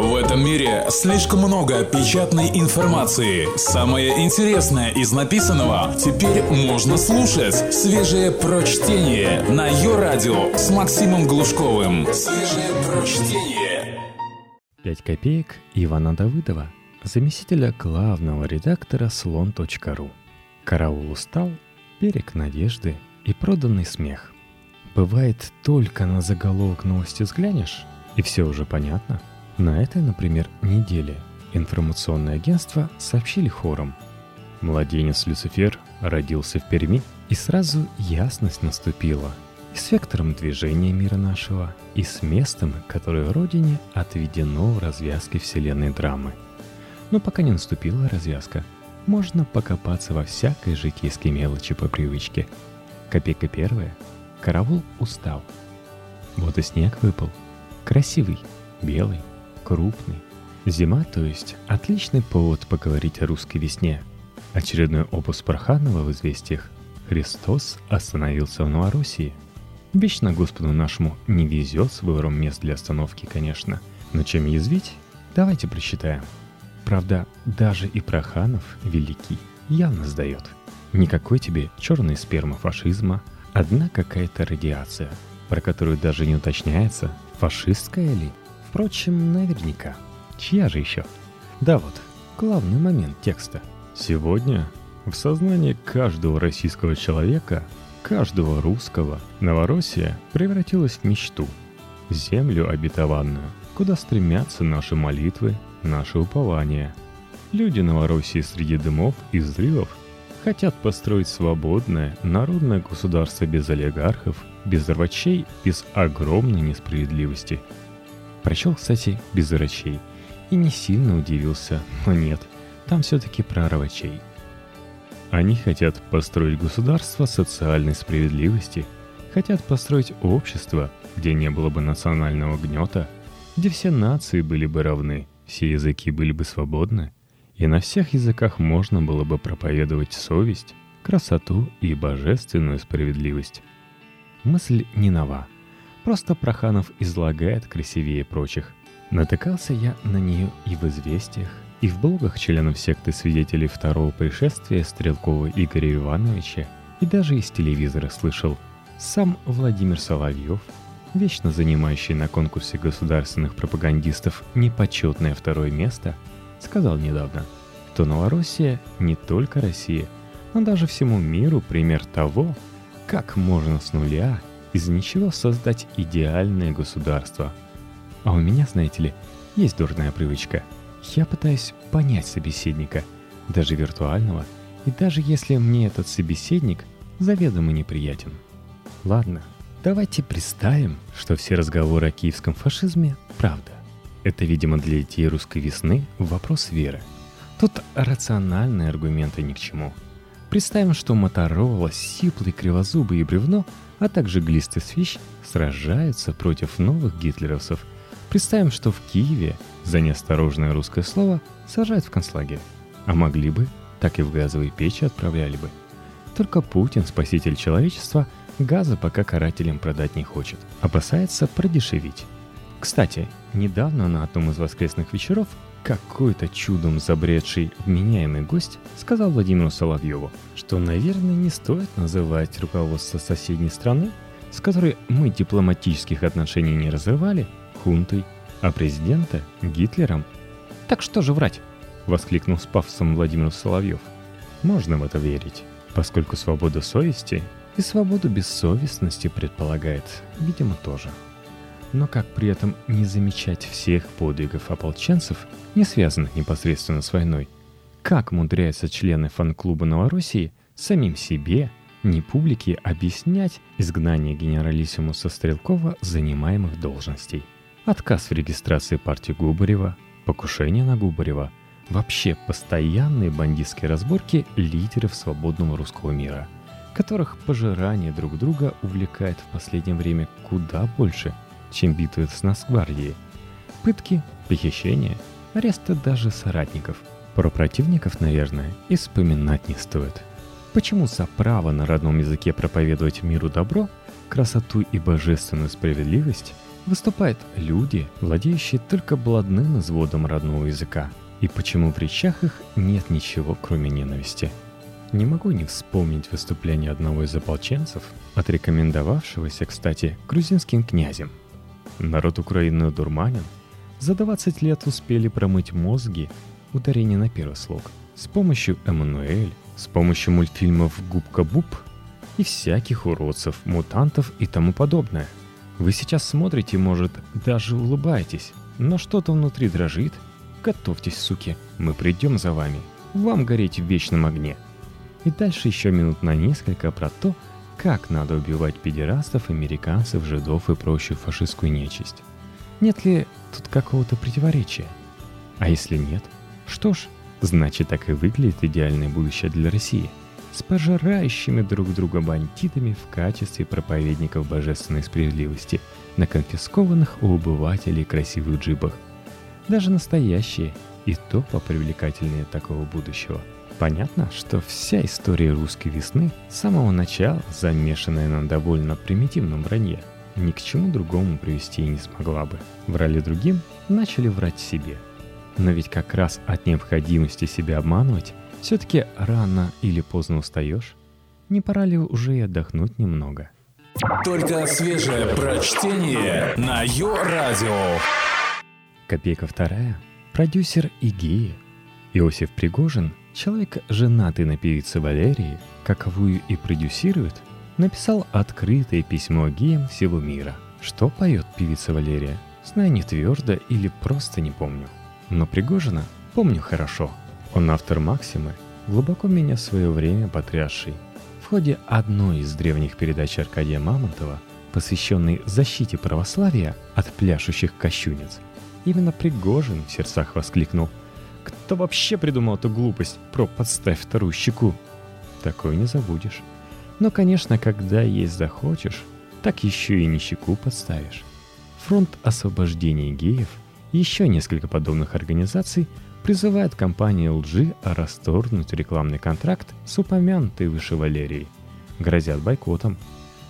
В этом мире слишком много печатной информации. Самое интересное из написанного теперь можно слушать. Свежее прочтение на ее радио с Максимом Глушковым. Свежее прочтение. 5 копеек Ивана Давыдова, заместителя главного редактора слон.ру. Караул устал, берег надежды и проданный смех. Бывает, только на заголовок новости взглянешь, и все уже понятно – на этой, например, неделе информационное агентство сообщили хором. Младенец Люцифер родился в Перми, и сразу ясность наступила. И с вектором движения мира нашего, и с местом, которое Родине отведено в развязке вселенной драмы. Но пока не наступила развязка, можно покопаться во всякой житейской мелочи по привычке. Копейка первая. Караул устал. Вот и снег выпал. Красивый, белый, крупный. Зима, то есть, отличный повод поговорить о русской весне. Очередной опус Парханова в известиях. Христос остановился в Новороссии. Вечно Господу нашему не везет с выбором мест для остановки, конечно. Но чем язвить, давайте прочитаем. Правда, даже и Проханов великий явно сдает. Никакой тебе черной спермы фашизма, одна какая-то радиация, про которую даже не уточняется, фашистская ли – Впрочем, наверняка. Чья же еще? Да вот, главный момент текста. Сегодня в сознании каждого российского человека, каждого русского, Новороссия превратилась в мечту. Землю обетованную, куда стремятся наши молитвы, наши упования. Люди Новороссии среди дымов и взрывов хотят построить свободное народное государство без олигархов, без рвачей, без огромной несправедливости – Прочел, кстати, без врачей. И не сильно удивился, но нет, там все-таки про. Они хотят построить государство социальной справедливости, хотят построить общество, где не было бы национального гнета, где все нации были бы равны, все языки были бы свободны, и на всех языках можно было бы проповедовать совесть, красоту и божественную справедливость. Мысль не нова — Просто Проханов излагает красивее прочих. Натыкался я на нее и в «Известиях», и в блогах членов секты свидетелей второго пришествия Стрелкова Игоря Ивановича, и даже из телевизора слышал. Сам Владимир Соловьев, вечно занимающий на конкурсе государственных пропагандистов непочетное второе место, сказал недавно, что Новороссия не только Россия, но даже всему миру пример того, как можно с нуля из ничего создать идеальное государство. А у меня, знаете ли, есть дурная привычка. Я пытаюсь понять собеседника, даже виртуального, и даже если мне этот собеседник заведомо неприятен. Ладно, давайте представим, что все разговоры о киевском фашизме – правда. Это, видимо, для детей русской весны вопрос веры. Тут рациональные аргументы ни к чему. Представим, что Моторола, Сиплый, Кривозубый и Бревно – а также глисты свищ сражаются против новых гитлеровцев. Представим, что в Киеве за неосторожное русское слово сажают в концлагерь. А могли бы, так и в газовые печи отправляли бы. Только Путин, спаситель человечества, газа пока карателям продать не хочет. Опасается продешевить. Кстати, недавно на одном из воскресных вечеров какой-то чудом забредший вменяемый гость сказал Владимиру Соловьеву, что, наверное, не стоит называть руководство соседней страны, с которой мы дипломатических отношений не разрывали, хунтой, а президента — Гитлером. «Так что же врать?» — воскликнул с пафосом Владимир Соловьев. Можно в это верить, поскольку свобода совести и свободу бессовестности предполагает, видимо, тоже но как при этом не замечать всех подвигов ополченцев, не связанных непосредственно с войной? Как умудряются члены фан-клуба Новороссии самим себе, не публике, объяснять изгнание генералиссимуса Стрелкова занимаемых должностей? Отказ в регистрации партии Губарева, покушение на Губарева, вообще постоянные бандитские разборки лидеров свободного русского мира, которых пожирание друг друга увлекает в последнее время куда больше – чем битвы с Нацгвардией. Пытки, похищения, аресты даже соратников. Про противников, наверное, и вспоминать не стоит. Почему за право на родном языке проповедовать миру добро, красоту и божественную справедливость Выступают люди, владеющие только блатным изводом родного языка. И почему в речах их нет ничего, кроме ненависти? Не могу не вспомнить выступление одного из ополченцев, отрекомендовавшегося, кстати, грузинским князем. Народ Украины дурманин. За 20 лет успели промыть мозги, ударение на первый слог, с помощью Эммануэль, с помощью мультфильмов «Губка Буб» и всяких уродцев, мутантов и тому подобное – вы сейчас смотрите, может, даже улыбаетесь, но что-то внутри дрожит. Готовьтесь, суки, мы придем за вами. Вам гореть в вечном огне. И дальше еще минут на несколько про то, как надо убивать педерастов, американцев, жидов и прочую фашистскую нечисть. Нет ли тут какого-то противоречия? А если нет? Что ж, значит так и выглядит идеальное будущее для России – с пожирающими друг друга бандитами в качестве проповедников божественной справедливости на конфискованных у обывателей красивых джипах. Даже настоящие и то попривлекательнее такого будущего. Понятно, что вся история русской весны с самого начала, замешанная на довольно примитивном вранье, ни к чему другому привести и не смогла бы. Врали другим, начали врать себе. Но ведь как раз от необходимости себя обманывать все-таки рано или поздно устаешь? Не пора ли уже и отдохнуть немного? Только свежее прочтение на Йо-Радио. Копейка вторая. Продюсер и геи. Иосиф Пригожин, человек, женатый на певице Валерии, каковую и продюсирует, написал открытое письмо геям всего мира. Что поет певица Валерия, знаю не твердо или просто не помню. Но Пригожина помню хорошо – он автор Максимы, глубоко меня в свое время потрясший. В ходе одной из древних передач Аркадия Мамонтова, посвященной защите православия от пляшущих кощунец, именно Пригожин в сердцах воскликнул «Кто вообще придумал эту глупость про «подставь вторую щеку»?» Такое не забудешь. Но, конечно, когда есть захочешь, так еще и не щеку подставишь. Фронт освобождения геев и еще несколько подобных организаций – призывает компанию LG расторгнуть рекламный контракт с упомянутой выше Валерией. Грозят бойкотом.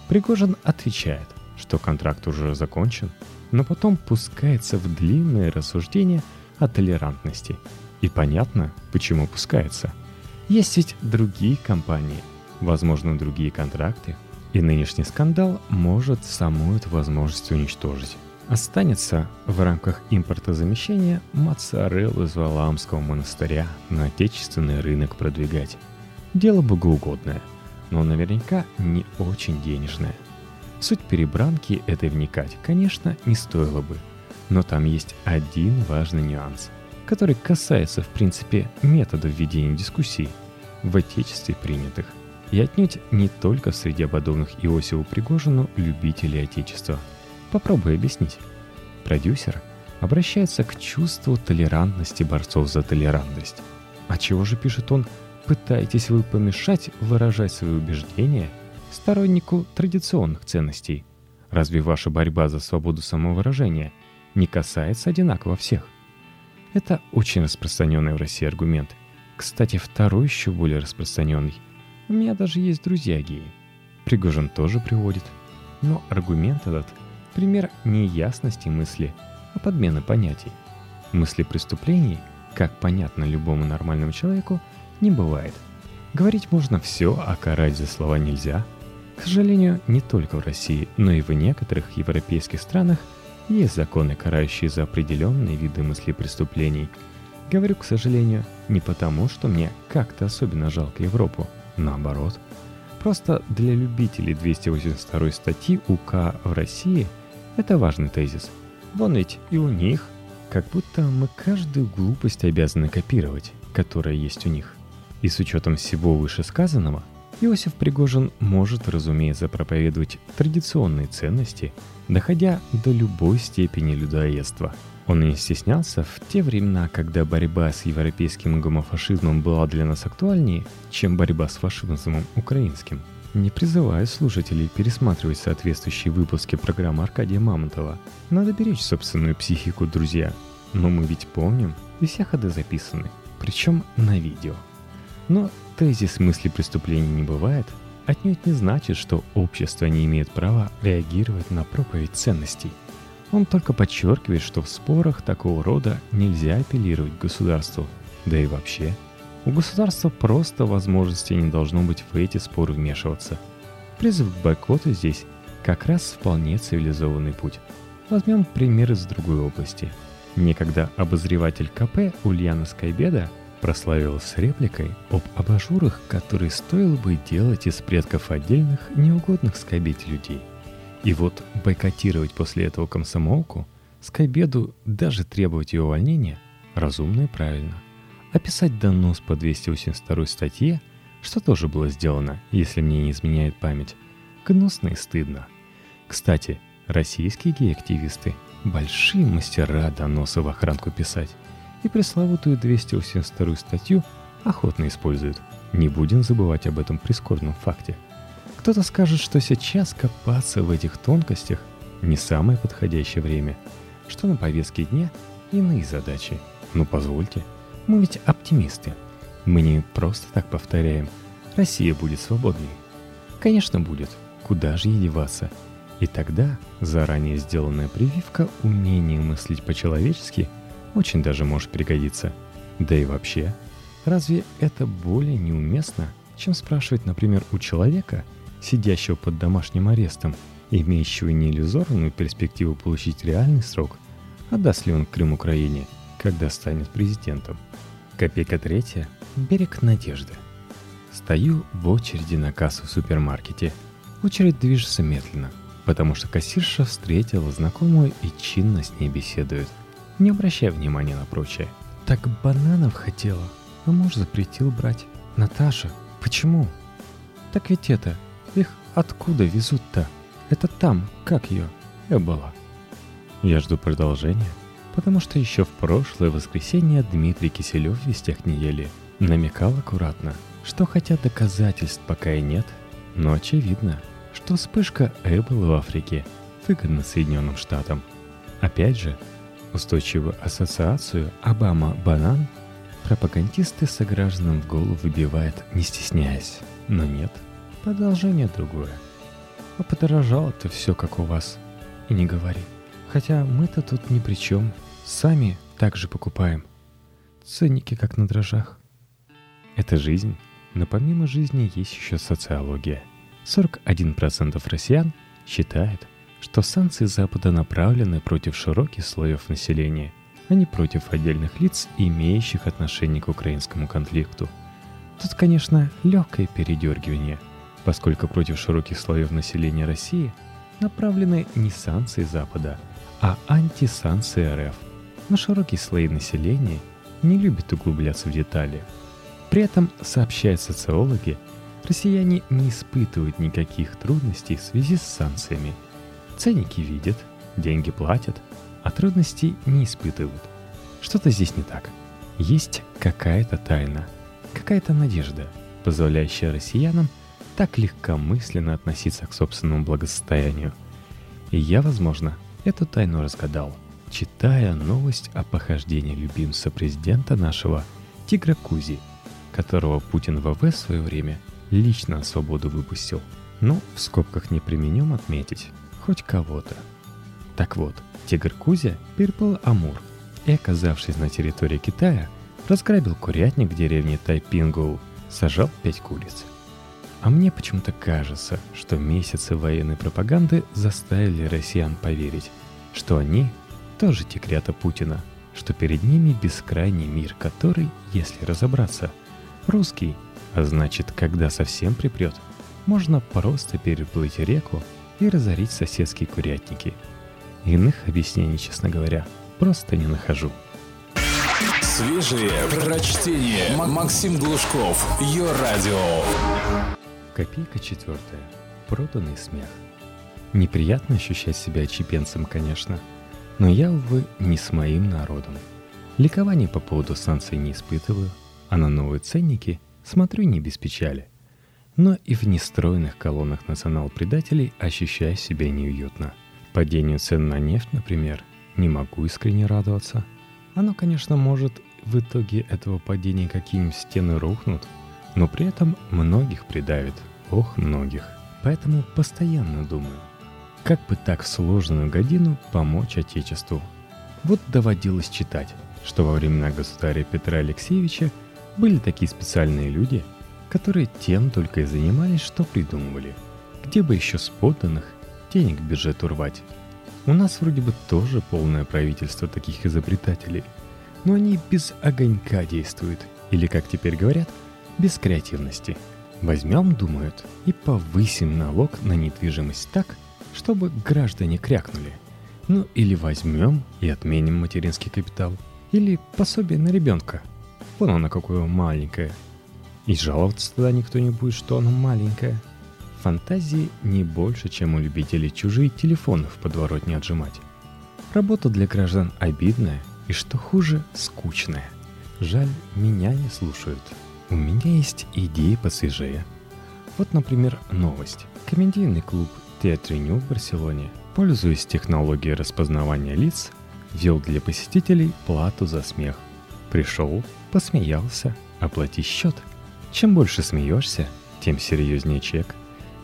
Пригожин отвечает, что контракт уже закончен, но потом пускается в длинные рассуждения о толерантности. И понятно, почему пускается. Есть ведь другие компании, возможно, другие контракты, и нынешний скандал может саму эту возможность уничтожить. Останется в рамках импортозамещения моцареллу из Валамского монастыря на отечественный рынок продвигать. Дело богоугодное, но наверняка не очень денежное. Суть перебранки этой вникать, конечно, не стоило бы. Но там есть один важный нюанс, который касается, в принципе, методов ведения дискуссий в отечестве принятых. И отнюдь не только среди подобных Иосифу Пригожину любителей отечества – Попробуй объяснить. Продюсер обращается к чувству толерантности борцов за толерантность. А чего же пишет он «Пытаетесь вы помешать выражать свои убеждения стороннику традиционных ценностей? Разве ваша борьба за свободу самовыражения не касается одинаково всех?» Это очень распространенный в России аргумент. Кстати, второй еще более распространенный. У меня даже есть друзья геи. Пригожин тоже приводит. Но аргумент этот – Пример неясности мысли, а подмены понятий. Мысли преступлений, как понятно любому нормальному человеку, не бывает. Говорить можно все, а карать за слова нельзя. К сожалению, не только в России, но и в некоторых европейских странах есть законы, карающие за определенные виды мысли преступлений. Говорю, к сожалению, не потому, что мне как-то особенно жалко Европу. Наоборот. Просто для любителей 282 статьи УК в России – это важный тезис. Вон ведь и у них. Как будто мы каждую глупость обязаны копировать, которая есть у них. И с учетом всего вышесказанного, Иосиф Пригожин может, разумеется, проповедовать традиционные ценности, доходя до любой степени людоедства. Он не стеснялся в те времена, когда борьба с европейским гомофашизмом была для нас актуальнее, чем борьба с фашизмом украинским – не призываю слушателей пересматривать соответствующие выпуски программы Аркадия Мамонтова. Надо беречь собственную психику, друзья. Но мы ведь помним, и все ходы записаны, причем на видео. Но тезис мысли преступления не бывает, отнюдь не значит, что общество не имеет права реагировать на проповедь ценностей. Он только подчеркивает, что в спорах такого рода нельзя апеллировать к государству, да и вообще. У государства просто возможности не должно быть в эти споры вмешиваться. Призыв к бойкоту здесь как раз вполне цивилизованный путь. Возьмем пример из другой области. Некогда обозреватель КП Ульяна Скайбеда прославилась репликой об абажурах, которые стоило бы делать из предков отдельных неугодных Скайбете людей – и вот бойкотировать после этого комсомолку, Скайбеду даже требовать ее увольнения разумно и правильно. Описать донос по 282 статье, что тоже было сделано, если мне не изменяет память, гнусно и стыдно. Кстати, российские гей-активисты – большие мастера доносы в охранку писать. И пресловутую 282 статью охотно используют. Не будем забывать об этом прискорбном факте – кто-то скажет, что сейчас копаться в этих тонкостях не самое подходящее время, что на повестке дня иные задачи. Но позвольте, мы ведь оптимисты. Мы не просто так повторяем «Россия будет свободной». Конечно, будет. Куда же ей деваться? И тогда заранее сделанная прививка умения мыслить по-человечески очень даже может пригодиться. Да и вообще, разве это более неуместно, чем спрашивать, например, у человека – сидящего под домашним арестом, имеющего не иллюзорную перспективу получить реальный срок, отдаст ли он Крым Украине, когда станет президентом. Копейка третья – берег надежды. Стою в очереди на кассу в супермаркете. Очередь движется медленно, потому что кассирша встретила знакомую и чинно с ней беседует, не обращая внимания на прочее. Так бананов хотела, а муж запретил брать. Наташа, почему? Так ведь это, их откуда везут-то? Это там, как ее? Эбола. Я жду продолжения, потому что еще в прошлое воскресенье Дмитрий Киселев в «Вестях недели» намекал аккуратно, что хотя доказательств пока и нет, но очевидно, что вспышка Эболы в Африке выгодна Соединенным Штатам. Опять же, устойчивую ассоциацию Обама-банан пропагандисты согражданам в голову выбивают, не стесняясь. Но нет – Продолжение другое. А подорожало-то все, как у вас. И не говори. Хотя мы-то тут ни при чем. Сами так же покупаем. Ценники как на дрожжах. Это жизнь. Но помимо жизни есть еще социология. 41% россиян считает, что санкции Запада направлены против широких слоев населения, а не против отдельных лиц, имеющих отношение к украинскому конфликту. Тут, конечно, легкое передергивание – поскольку против широких слоев населения России направлены не санкции Запада, а антисанкции РФ. Но широкие слои населения не любят углубляться в детали. При этом, сообщают социологи, россияне не испытывают никаких трудностей в связи с санкциями. Ценники видят, деньги платят, а трудностей не испытывают. Что-то здесь не так. Есть какая-то тайна, какая-то надежда, позволяющая россиянам так легкомысленно относиться к собственному благосостоянию. И я, возможно, эту тайну разгадал, читая новость о похождении любимца президента нашего Тигра Кузи, которого Путин ВВ в свое время лично на свободу выпустил. Ну, в скобках не применем отметить, хоть кого-то. Так вот, Тигр Кузя переплыл Амур и, оказавшись на территории Китая, разграбил курятник в деревне Тайпингоу, сажал пять куриц – а мне почему-то кажется, что месяцы военной пропаганды заставили россиян поверить, что они тоже тигрята Путина, что перед ними бескрайний мир, который, если разобраться, русский, а значит, когда совсем припрет, можно просто переплыть реку и разорить соседские курятники. Иных объяснений, честно говоря, просто не нахожу. Свежие прочтение. Максим Глушков. Ее радио. Копейка четвертая. Проданный смех. Неприятно ощущать себя чепенцем, конечно, но я, увы, не с моим народом. Ликование по поводу санкций не испытываю, а на новые ценники смотрю не без печали. Но и в нестроенных колоннах национал-предателей ощущаю себя неуютно. Падению цен на нефть, например, не могу искренне радоваться. Оно, конечно, может в итоге этого падения какие-нибудь стены рухнут, но при этом многих придавит, ох, многих. Поэтому постоянно думаю, как бы так в сложную годину помочь Отечеству. Вот доводилось читать, что во времена государя Петра Алексеевича были такие специальные люди, которые тем только и занимались, что придумывали. Где бы еще с денег бюджет урвать. У нас вроде бы тоже полное правительство таких изобретателей, но они без огонька действуют, или, как теперь говорят, без креативности. Возьмем, думают, и повысим налог на недвижимость так, чтобы граждане крякнули. Ну или возьмем и отменим материнский капитал. Или пособие на ребенка. Вон оно какое маленькое. И жаловаться тогда никто не будет, что оно маленькое. Фантазии не больше, чем у любителей чужие телефоны в подворотне отжимать. Работа для граждан обидная и, что хуже, скучная. Жаль, меня не слушают. У меня есть идеи посвежее. Вот, например, новость. Комедийный клуб Театриню в Барселоне, пользуясь технологией распознавания лиц, ввел для посетителей плату за смех. Пришел, посмеялся, оплати счет. Чем больше смеешься, тем серьезнее чек.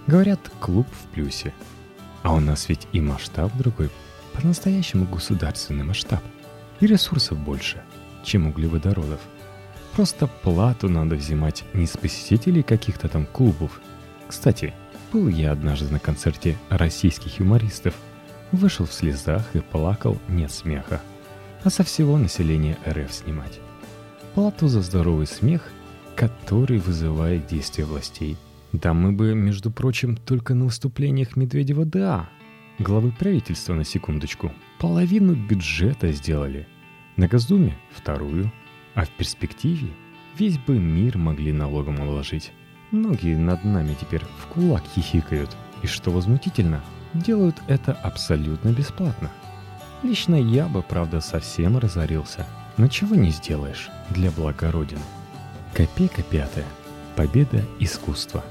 Говорят, клуб в плюсе. А у нас ведь и масштаб другой, по-настоящему государственный масштаб. И ресурсов больше, чем углеводородов – Просто плату надо взимать не с посетителей каких-то там клубов. Кстати, был я однажды на концерте российских юмористов. Вышел в слезах и плакал нет смеха. А со всего населения РФ снимать. Плату за здоровый смех, который вызывает действия властей. Да мы бы, между прочим, только на выступлениях Медведева да, главы правительства на секундочку, половину бюджета сделали. На Госдуме – вторую – а в перспективе весь бы мир могли налогом обложить. Многие над нами теперь в кулак хихикают, и что возмутительно, делают это абсолютно бесплатно. Лично я бы, правда, совсем разорился, но чего не сделаешь для блага Родины. Копейка пятая. Победа искусства.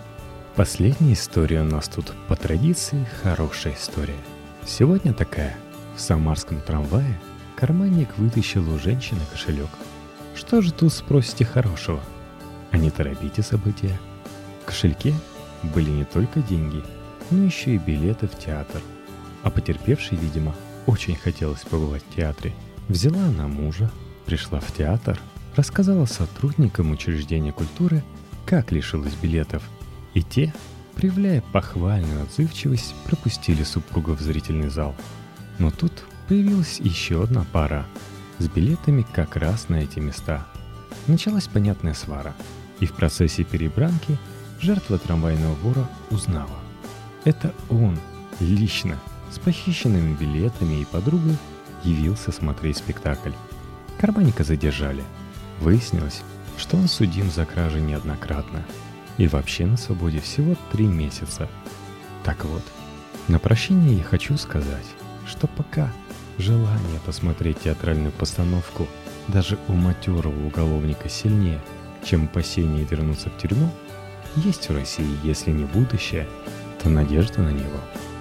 Последняя история у нас тут по традиции хорошая история. Сегодня такая. В самарском трамвае карманник вытащил у женщины кошелек – что же тут спросите хорошего? А не торопите события. В кошельке были не только деньги, но еще и билеты в театр. А потерпевшей, видимо, очень хотелось побывать в театре. Взяла она мужа, пришла в театр, рассказала сотрудникам учреждения культуры, как лишилась билетов. И те, проявляя похвальную отзывчивость, пропустили супруга в зрительный зал. Но тут появилась еще одна пара – с билетами как раз на эти места. Началась понятная свара, и в процессе перебранки жертва трамвайного вора узнала. Это он, лично, с похищенными билетами и подругой, явился смотреть спектакль. Карманника задержали. Выяснилось, что он судим за кражи неоднократно. И вообще на свободе всего три месяца. Так вот, на прощение я хочу сказать, что пока Желание посмотреть театральную постановку даже у матерого уголовника сильнее, чем опасение вернуться в тюрьму, есть в России, если не будущее, то надежда на него –